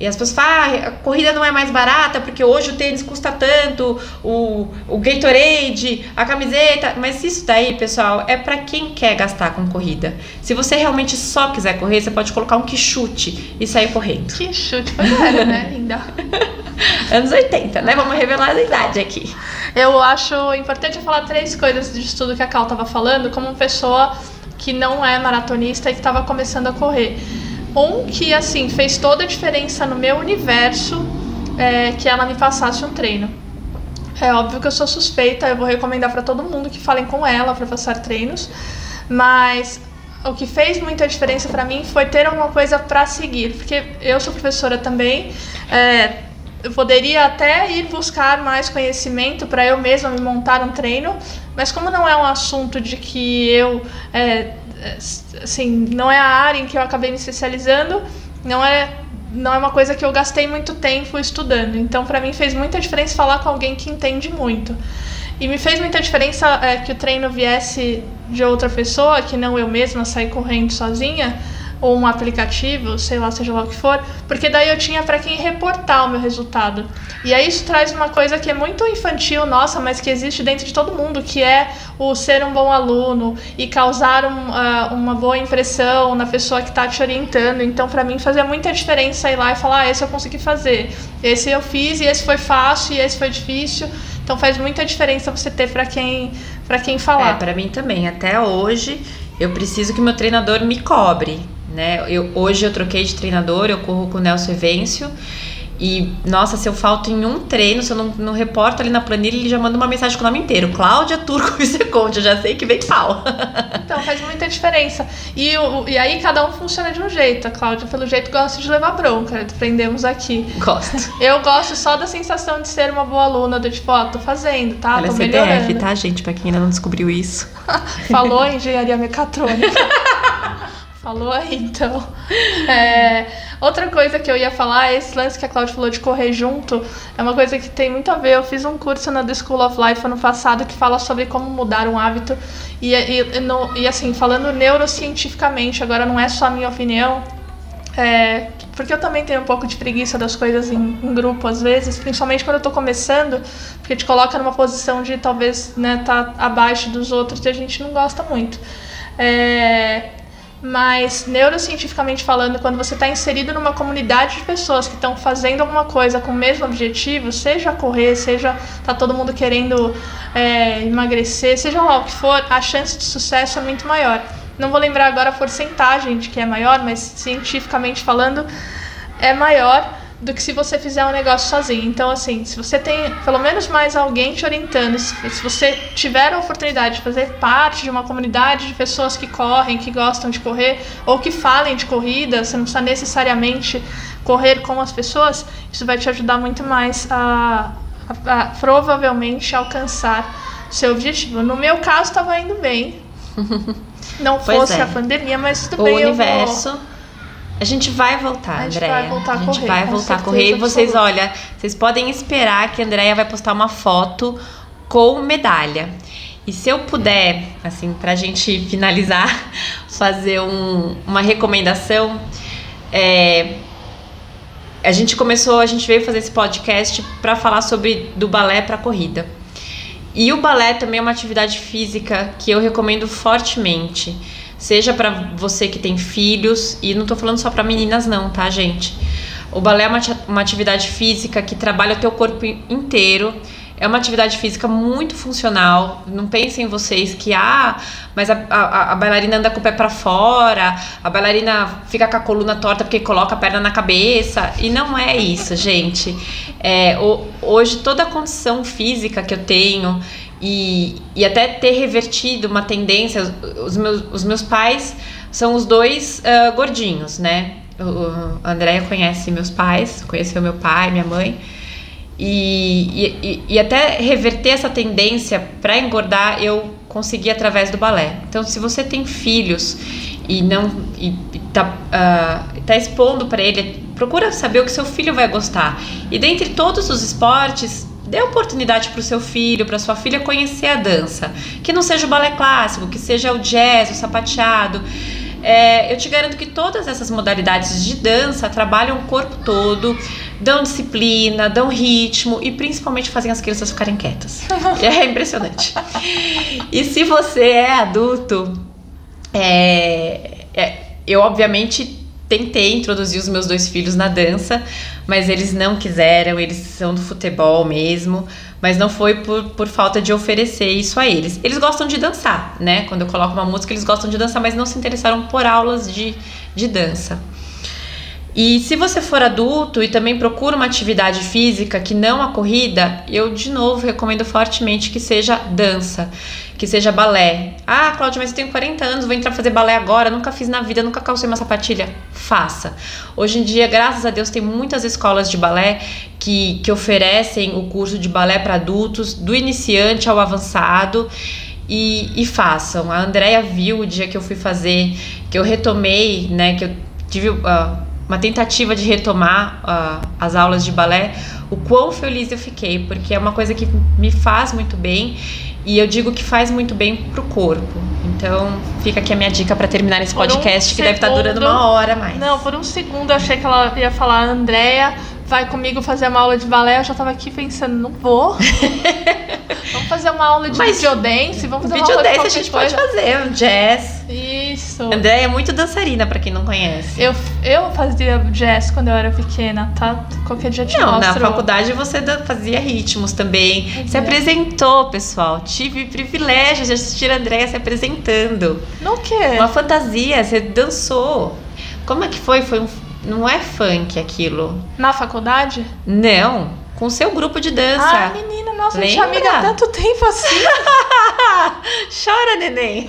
Speaker 2: e as pessoas falam, ah, a corrida não é mais barata porque hoje o tênis custa tanto, o, o Gatorade, a camiseta. Mas isso daí, pessoal, é para quem quer gastar com corrida. Se você realmente só quiser correr, você pode colocar um quichute e sair correndo.
Speaker 1: Quichute, foi era, né, linda? [laughs]
Speaker 2: Anos 80, né? Vamos revelar a idade aqui.
Speaker 1: Eu acho importante falar três coisas disso tudo que a Cal tava falando, como pessoa que não é maratonista e que estava começando a correr. Um que, assim, fez toda a diferença no meu universo é que ela me passasse um treino. É óbvio que eu sou suspeita, eu vou recomendar para todo mundo que falem com ela para passar treinos, mas o que fez muita diferença para mim foi ter alguma coisa para seguir, porque eu sou professora também, é, eu poderia até ir buscar mais conhecimento para eu mesma me montar um treino, mas como não é um assunto de que eu é, assim, não é a área em que eu acabei me especializando, não é não é uma coisa que eu gastei muito tempo estudando. Então, para mim fez muita diferença falar com alguém que entende muito. E me fez muita diferença é, que o treino viesse de outra pessoa, que não eu mesma sair correndo sozinha, ou um aplicativo, sei lá, seja lá o que for, porque daí eu tinha para quem reportar o meu resultado. E aí isso traz uma coisa que é muito infantil, nossa, mas que existe dentro de todo mundo, que é o ser um bom aluno e causar um, uh, uma boa impressão na pessoa que está te orientando. Então, para mim, fazia muita diferença ir lá e falar: ah, esse eu consegui fazer, esse eu fiz e esse foi fácil e esse foi difícil. Então, faz muita diferença você ter para quem, quem falar.
Speaker 2: É, para mim também. Até hoje, eu preciso que meu treinador me cobre né? Eu, hoje eu troquei de treinador, eu corro com o Nelson Evêncio E, nossa, se eu falto em um treino, se eu não, não reporto ali na planilha, ele já manda uma mensagem com o nome inteiro. Cláudia Turco [laughs] Viceconde, eu já sei que vem pau.
Speaker 1: Então faz muita diferença. E, o, e aí cada um funciona de um jeito. A Cláudia, pelo jeito, gosta de levar bronca. Aprendemos aqui.
Speaker 2: Gosto.
Speaker 1: Eu gosto só da sensação de ser uma boa aluna, do tipo, ó, tô fazendo, tá?
Speaker 2: Ela
Speaker 1: tô
Speaker 2: é
Speaker 1: melhorando.
Speaker 2: CDF, tá, gente? Pra quem ainda não descobriu isso. [laughs]
Speaker 1: Falou em engenharia mecatrônica. [laughs] Falou aí, [laughs] então. É, outra coisa que eu ia falar, esse lance que a Cláudia falou de correr junto, é uma coisa que tem muito a ver. Eu fiz um curso na The School of Life ano passado que fala sobre como mudar um hábito. E, e, no- e assim, falando neurocientificamente, agora não é só a minha opinião, é, porque eu também tenho um pouco de preguiça das coisas em, em grupo às vezes, principalmente quando eu tô começando, porque te coloca numa posição de talvez né, tá abaixo dos outros e a gente não gosta muito. É, mas neurocientificamente falando, quando você está inserido numa comunidade de pessoas que estão fazendo alguma coisa com o mesmo objetivo, seja correr, seja tá todo mundo querendo é, emagrecer, seja lá o que for, a chance de sucesso é muito maior. Não vou lembrar agora a porcentagem de que é maior, mas cientificamente falando, é maior do que se você fizer um negócio sozinho. Então, assim, se você tem pelo menos mais alguém te orientando, se você tiver a oportunidade de fazer parte de uma comunidade de pessoas que correm, que gostam de correr, ou que falem de corrida, você não precisa necessariamente correr com as pessoas, isso vai te ajudar muito mais a, a- a provavelmente alcançar seu objetivo. No meu caso, estava indo bem. [laughs] Não
Speaker 2: Pois
Speaker 1: fosse
Speaker 2: é.
Speaker 1: a pandemia, mas tudo
Speaker 2: o
Speaker 1: bem. eu vou-
Speaker 2: universo. A gente vai voltar,
Speaker 1: A gente
Speaker 2: Andréia.
Speaker 1: vai voltar a
Speaker 2: a gente
Speaker 1: correr,
Speaker 2: vai voltar a correr. E vocês,
Speaker 1: absoluta.
Speaker 2: olha, vocês podem esperar que a Andréia vai postar uma foto com medalha. E se eu puder, assim, pra gente finalizar, [laughs] fazer um- uma recomendação, é, a gente começou, a gente veio fazer esse podcast para falar sobre do balé para corrida. E o balé também é uma atividade física que eu recomendo fortemente. Seja para você que tem filhos, e não tô falando só para meninas não, tá, gente? O balé é uma, ati- uma atividade física que trabalha o teu corpo in- inteiro. É uma atividade física muito funcional. Não pensem vocês que, ah, mas a, a, a bailarina anda com o pé para fora, a bailarina fica com a coluna torta porque coloca a perna na cabeça. E não é isso, gente. É, o- hoje, toda a condição física que eu tenho e, e até ter revertido uma tendência, os, meus, os meus pais são os dois ah, gordinhos, né? O, o- a Andrea conhece meus pais, conheceu meu pai, minha mãe. E, e, e até reverter essa tendência para engordar eu consegui através do balé. Então, se você tem filhos e não e, tá, ah, tá expondo para ele, procura saber o que seu filho vai gostar. E dentre todos os esportes, dê oportunidade para o seu filho, para sua filha conhecer a dança. Que não seja o balé clássico, que seja o jazz, o sapateado. É, eu te garanto que todas essas modalidades de dança trabalham o corpo todo, dão disciplina, dão ritmo e principalmente fazem as crianças ficarem quietas. [laughs] é impressionante. E se você é adulto, é, é, eu obviamente tentei introduzir os meus dois filhos na dança, mas eles não quiseram, eles são do futebol mesmo, mas não foi por, por falta de oferecer isso a eles. Eles gostam de dançar, né? Quando eu coloco uma música, eles gostam de dançar, mas não se interessaram por aulas de, de dança. E se você for adulto e também procura uma atividade física que não a corrida, eu de novo recomendo fortemente que seja dança, que seja balé. Ah, Cláudia, mas eu tenho 40 anos, vou entrar fazer balé agora, nunca fiz na vida, nunca calcei uma sapatilha. Faça. Hoje em dia, graças a Deus, tem muitas escolas de balé que, que oferecem o curso de balé para adultos, do iniciante ao avançado. E, e façam. A Andrea viu o dia que eu fui fazer, que eu retomei, né? Que eu tive ah, uma tentativa de retomar ah, as aulas de balé, o quão feliz eu fiquei, porque é uma coisa que me faz muito bem e eu digo que faz muito bem pro corpo. Então, fica aqui a minha dica para terminar esse
Speaker 1: Por um
Speaker 2: podcast, que deve estar
Speaker 1: segundo-
Speaker 2: durando uma hora mais.
Speaker 1: Não, por um segundo eu achei que ela ia falar, Andréia, vai comigo fazer uma aula de balé. Eu já tava aqui pensando, não vou. [laughs] vamos fazer uma aula de
Speaker 2: Mas
Speaker 1: videodance, vamos fazer uma aula de
Speaker 2: Videodance a gente
Speaker 1: coisa.
Speaker 2: pode fazer, um jazz.
Speaker 1: Isso.
Speaker 2: André é muito dançarina, para quem não conhece.
Speaker 1: Eu, eu fazia jazz quando eu era pequena, tá? Qualquer dia te
Speaker 2: Não, na
Speaker 1: mostro.
Speaker 2: faculdade você fazia ritmos também. Se
Speaker 1: Fazia.
Speaker 2: apresentou, pessoal. Tive privilégio de assistir a Andréia se apresentando.
Speaker 1: No quê?
Speaker 2: Uma fantasia, você dançou. Como é que foi? Foi um, Não é funk aquilo.
Speaker 1: Na faculdade?
Speaker 2: Não. Com seu grupo de dança.
Speaker 1: Ah, menina, nossa, a gente é
Speaker 2: Lembra?
Speaker 1: amiga há tanto tempo assim. [laughs]
Speaker 2: Chora, neném.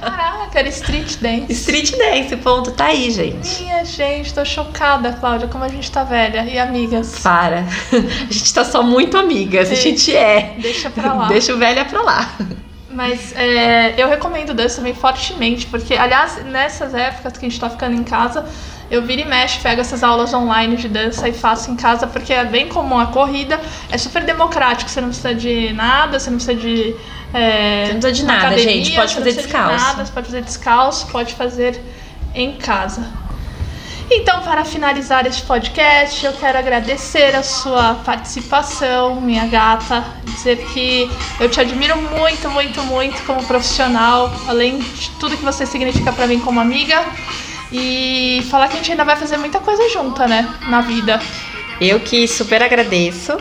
Speaker 1: Caraca, era street dance.
Speaker 2: Street dance, ponto. Tá aí, gente.
Speaker 1: Minha gente, tô chocada, Cláudia, como a gente tá velha. E amigas?
Speaker 2: Para. [laughs] A gente tá só muito amigas. A gente é.
Speaker 1: Deixa pra lá.
Speaker 2: Deixa o velha pra lá.
Speaker 1: Mas é, eu recomendo dança também fortemente, porque, aliás, nessas épocas que a gente tá ficando em casa, eu viro e mexo, pego essas aulas online de dança e faço em casa, porque é bem comum a corrida, é super democrático, você não precisa de nada, você não precisa de. É,
Speaker 2: Você não precisa de nada,
Speaker 1: academia,
Speaker 2: gente, pode
Speaker 1: você não
Speaker 2: fazer
Speaker 1: precisa de
Speaker 2: descalço.
Speaker 1: Nada, você pode fazer descalço, pode fazer em casa. Então, para finalizar este podcast, eu quero agradecer a sua participação, minha gata. Dizer que eu te admiro muito, muito, muito como profissional, além de tudo que você significa para mim como amiga. E falar que a gente ainda vai fazer muita coisa junta, né? Na vida.
Speaker 2: Eu que super agradeço.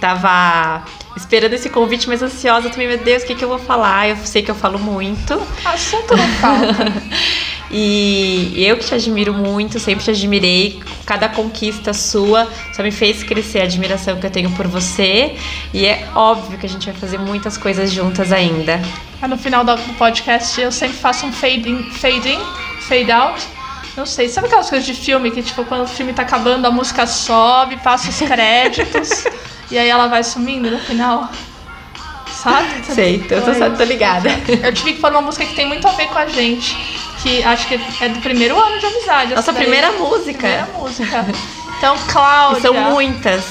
Speaker 2: Tava esperando esse convite, mas ansiosa também. Meu Deus, o que, que eu vou falar? Eu sei que eu falo muito.
Speaker 1: Assunto não falta. [laughs]
Speaker 2: E eu que te admiro muito, sempre te admirei. Cada conquista sua só me fez crescer a admiração que eu tenho por você. E é óbvio que a gente vai fazer muitas coisas juntas ainda.
Speaker 1: No final do podcast eu sempre faço um fade in, fade, in, fade out. Não sei, sabe aquelas coisas de filme que, tipo, quando o filme tá acabando, a música sobe, passa os créditos [laughs] e aí ela vai sumindo no final? Sabe?
Speaker 2: Sei, eu tô, tô ligada.
Speaker 1: Eu tive que pôr uma música que tem muito a ver com a gente. Que acho que é do primeiro ano de amizade.
Speaker 2: Nossa
Speaker 1: daí.
Speaker 2: primeira música.
Speaker 1: Primeira música. Então, Cláudia.
Speaker 2: E são muitas.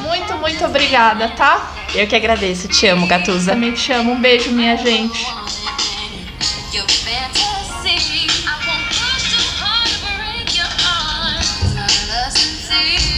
Speaker 1: Muito, muito obrigada, tá?
Speaker 2: Eu que agradeço. Te amo, Gatusa.
Speaker 1: Também te amo. Um beijo, minha gente. see.